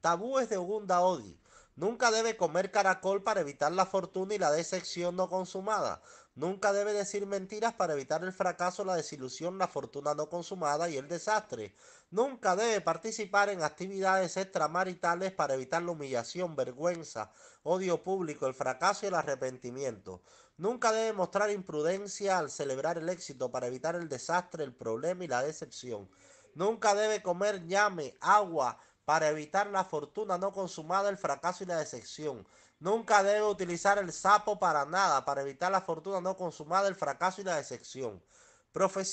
Tabúes de Ogunda Odi. Nunca debe comer caracol para evitar la fortuna y la decepción no consumada. Nunca debe decir mentiras para evitar el fracaso, la desilusión, la fortuna no consumada y el desastre. Nunca debe participar en actividades extramaritales para evitar la humillación, vergüenza, odio público, el fracaso y el arrepentimiento. Nunca debe mostrar imprudencia al celebrar el éxito para evitar el desastre, el problema y la decepción. Nunca debe comer llame, agua, para evitar la fortuna no consumada, el fracaso y la decepción. Nunca debe utilizar el sapo para nada, para evitar la fortuna no consumada, el fracaso y la decepción. Profesión